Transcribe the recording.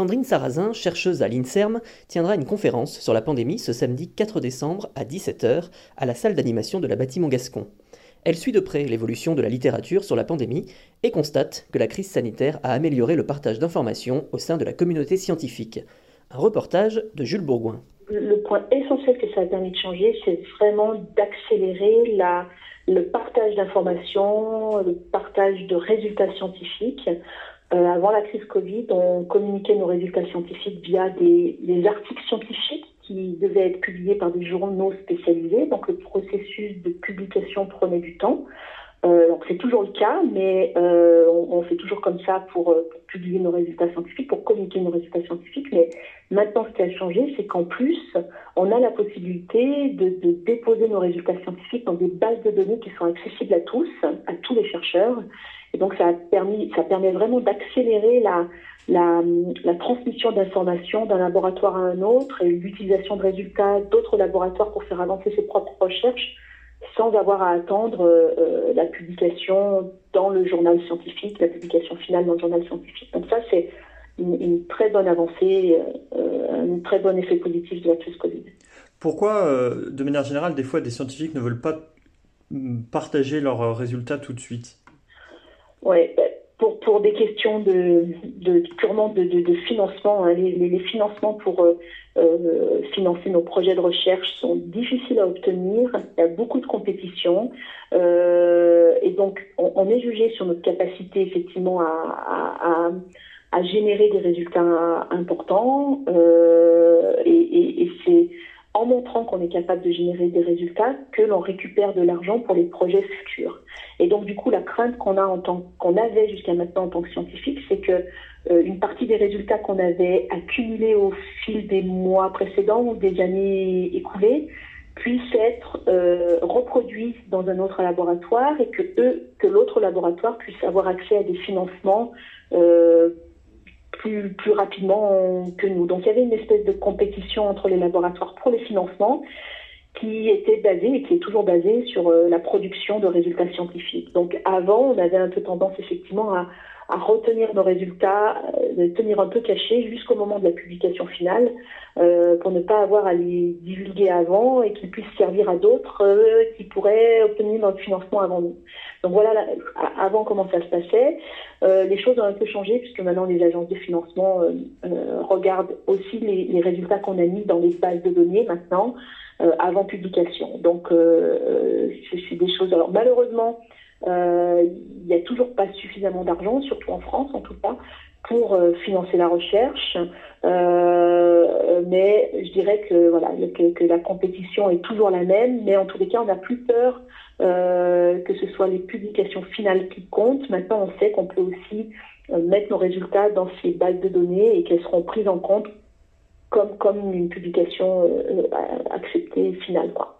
Sandrine Sarrazin, chercheuse à l'INSERM, tiendra une conférence sur la pandémie ce samedi 4 décembre à 17h à la salle d'animation de la Bâtiment Gascon. Elle suit de près l'évolution de la littérature sur la pandémie et constate que la crise sanitaire a amélioré le partage d'informations au sein de la communauté scientifique. Un reportage de Jules Bourgoin. Le point essentiel que ça a permis de changer, c'est vraiment d'accélérer le partage d'informations, le partage de résultats scientifiques. Euh, avant la crise Covid, on communiquait nos résultats scientifiques via des, des, articles scientifiques qui devaient être publiés par des journaux spécialisés. Donc le processus de publication prenait du temps. Euh, donc c'est toujours le cas, mais euh, on, on, fait toujours comme ça pour, euh, pour, publier nos résultats scientifiques, pour communiquer nos résultats scientifiques. Mais maintenant, ce qui a changé, c'est qu'en plus, on a la possibilité de, de, déposer nos résultats scientifiques dans des bases de données qui sont accessibles à tous, à tous les chercheurs. Et donc ça, a permis, ça permet vraiment d'accélérer la, la, la, transmission d'informations d'un laboratoire à un autre et l'utilisation de résultats d'autres laboratoires pour faire avancer ses propres recherches sans avoir à attendre euh, la publication dans le journal scientifique, la publication finale dans le journal scientifique. Donc ça, c'est une, une, très bonne avancée, euh, un très bon effet positif de la crise Covid. Pourquoi, euh, de manière générale, des fois, des scientifiques ne veulent pas partager leurs résultats tout de suite? Ouais, pour, pour des questions de, purement de, de, financement, hein, les, financements pour euh, euh, financer nos projets de recherche sont difficiles à obtenir. Il y a beaucoup de compétition. Euh, et donc on, est jugé sur notre capacité effectivement à, à, à, générer des résultats importants montrant qu'on est capable de générer des résultats que l'on récupère de l'argent pour les projets futurs. Et donc du coup, la crainte qu'on a en tant qu'on avait jusqu'à maintenant en tant que scientifique, c'est que euh, une partie des résultats qu'on avait accumulés au fil des mois précédents ou des années écoulées puissent être euh, dans un autre laboratoire et que eux, que l'autre laboratoire puisse avoir accès à des financements euh, plus, rapidement que nous. Donc il y avait une espèce de compétition entre les laboratoires pour les financements qui était basée et qui est toujours basée sur euh, la production de résultats scientifiques. Donc avant, on avait un peu tendance effectivement à, retenir nos résultats, euh, les tenir un peu cachés jusqu'au moment de la publication finale, euh, pour ne pas avoir à les divulguer avant et qu'ils puissent servir à d'autres euh, qui pourraient obtenir notre financement avant nous. Donc voilà, là, avant comment ça se passait. Euh, les choses ont un peu changé puisque maintenant les agences de financement euh, regardent aussi les, les résultats qu'on a mis dans les bases de données maintenant avant publication. Donc c'est des choses. Alors malheureusement, euh, il n'y a toujours pas suffisamment d'argent, surtout en France en tout cas, pour euh, financer la recherche. Euh, mais je dirais que voilà que, que, la compétition est toujours la même, mais en tous les cas, on n'a plus peur euh, que ce soit les publications finales qui comptent. Maintenant, on sait qu'on peut aussi euh, mettre nos résultats dans ces bases de données et qu'elles seront prises en compte comme comme une publication euh, acceptée finale, quoi.